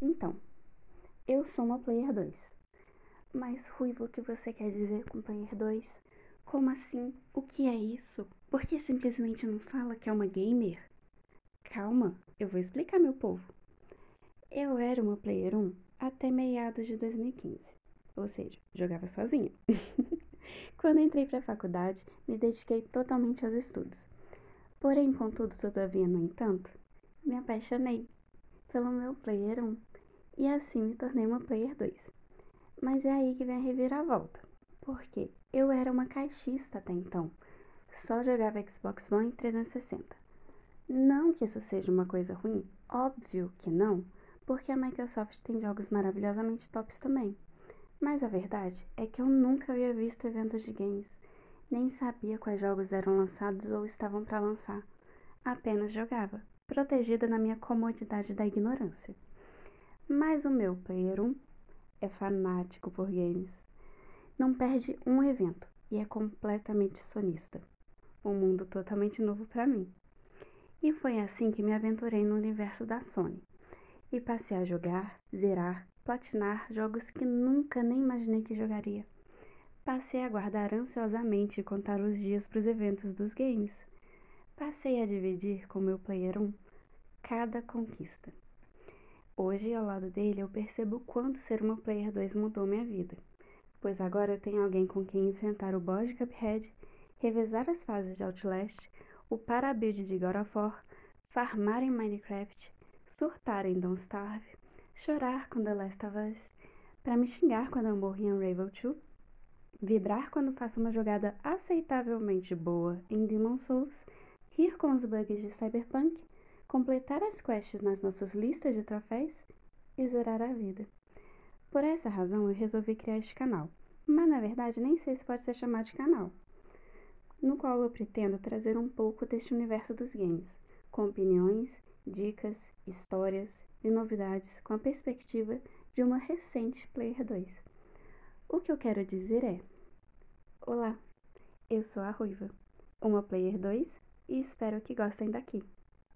Então, eu sou uma Player 2. Mas, Ruivo, o que você quer dizer com Player 2? Como assim? O que é isso? Por que simplesmente não fala que é uma gamer? Calma, eu vou explicar, meu povo. Eu era uma Player 1 até meados de 2015, ou seja, jogava sozinha. Quando entrei para a faculdade, me dediquei totalmente aos estudos. Porém, contudo, todavia, no entanto, me apaixonei pelo meu Player 1 e assim me tornei uma Player 2. Mas é aí que vem a reviravolta, porque eu era uma caixista até então, só jogava Xbox One 360. Não que isso seja uma coisa ruim, óbvio que não, porque a Microsoft tem jogos maravilhosamente tops também. Mas a verdade é que eu nunca havia visto eventos de games, nem sabia quais jogos eram lançados ou estavam para lançar. Apenas jogava, protegida na minha comodidade da ignorância. Mas o meu player 1 é fanático por games. Não perde um evento e é completamente sonista. Um mundo totalmente novo para mim. E foi assim que me aventurei no universo da Sony. E passei a jogar, zerar, platinar jogos que nunca nem imaginei que jogaria. Passei a aguardar ansiosamente e contar os dias para os eventos dos games. Passei a dividir com meu player 1 cada conquista. Hoje, ao lado dele, eu percebo o quanto ser uma Player 2 mudou minha vida, pois agora eu tenho alguém com quem enfrentar o boss de Cuphead, revezar as fases de Outlast, o para-build de God of War, farmar em Minecraft, surtar em Don't Starve, chorar com The Last of Us, para me xingar quando eu morro em Unravel 2, vibrar quando faço uma jogada aceitavelmente boa em Demon Souls, com os bugs de Cyberpunk completar as quests nas nossas listas de troféus e zerar a vida. Por essa razão, eu resolvi criar este canal, mas na verdade nem sei se pode ser chamado de canal, no qual eu pretendo trazer um pouco deste universo dos games, com opiniões, dicas, histórias e novidades com a perspectiva de uma recente Player 2. O que eu quero dizer é: Olá, eu sou a Ruiva, uma Player 2 e espero que gostem daqui.